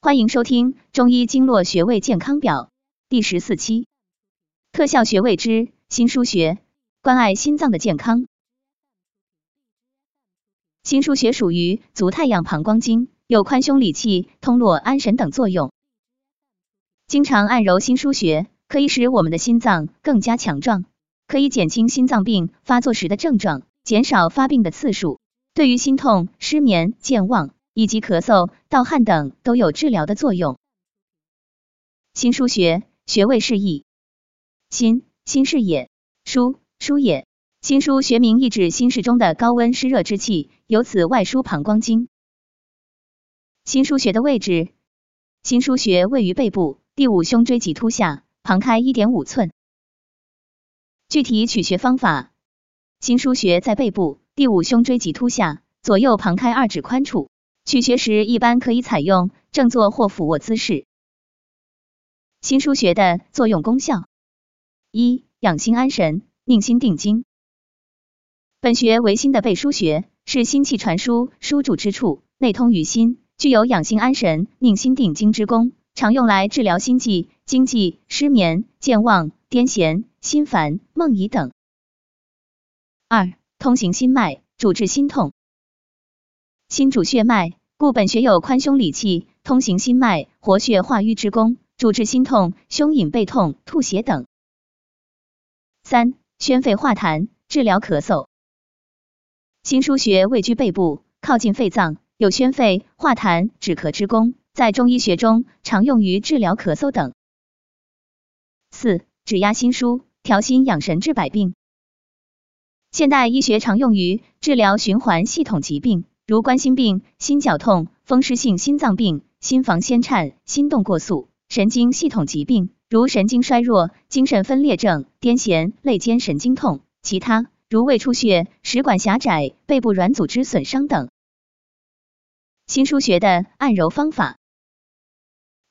欢迎收听《中医经络穴位健康表》第十四期，特效穴位之心腧穴，关爱心脏的健康。心腧穴属于足太阳膀胱经，有宽胸理气、通络安神等作用。经常按揉心腧穴，可以使我们的心脏更加强壮，可以减轻心脏病发作时的症状，减少发病的次数。对于心痛、失眠、健忘。以及咳嗽、盗汗等都有治疗的作用。心腧穴穴位示意：心，心是也；腧，腧也。心腧学名意指心室中的高温湿热之气，由此外输膀胱经。心腧穴的位置：心腧穴位于背部第五胸椎棘突下，旁开一点五寸。具体取穴方法：心腧穴在背部第五胸椎棘突下，左右旁开二指宽处。取穴时一般可以采用正坐或俯卧姿势。心腧穴的作用功效：一、养心安神，宁心定惊。本穴为心的背腧穴，是心气传输输注之处，内通于心，具有养心安神、宁心定惊之功，常用来治疗心悸、惊悸、失眠、健忘、癫痫、心烦、梦遗等。二、通行心脉，主治心痛。心主血脉，故本穴有宽胸理气、通行心脉、活血化瘀之功，主治心痛、胸隐背痛、吐血等。三、宣肺化痰，治疗咳嗽。心腧穴位居背部，靠近肺脏，有宣肺、化痰、止咳之功，在中医学中常用于治疗咳嗽等。四、指压心腧，调心养神，治百病。现代医学常用于治疗循环系统疾病。如冠心病、心绞痛、风湿性心脏病、心房纤颤、心动过速、神经系统疾病，如神经衰弱、精神分裂症、癫痫、肋间神经痛，其他如胃出血、食管狭窄、背部软组织损伤等。心腧穴的按揉方法，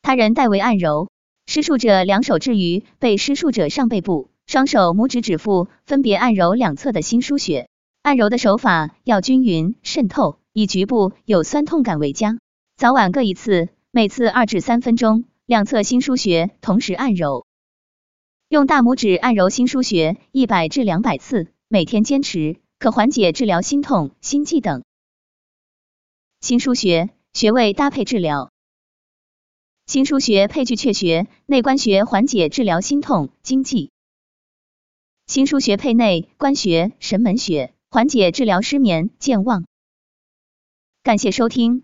他人代为按揉，施术者两手置于被施术者上背部，双手拇指指腹分别按揉两侧的心腧穴，按揉的手法要均匀渗透。以局部有酸痛感为佳，早晚各一次，每次二至三分钟，两侧心腧穴同时按揉。用大拇指按揉心腧穴一百至两百次，每天坚持，可缓解治疗心痛、心悸等。心腧穴穴位搭配治疗，心腧穴配巨阙穴、内关穴缓解治疗心痛、惊悸；心腧穴配内关穴、神门穴缓解治疗失眠、健忘。感谢收听，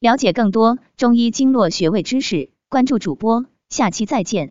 了解更多中医经络穴位知识，关注主播，下期再见。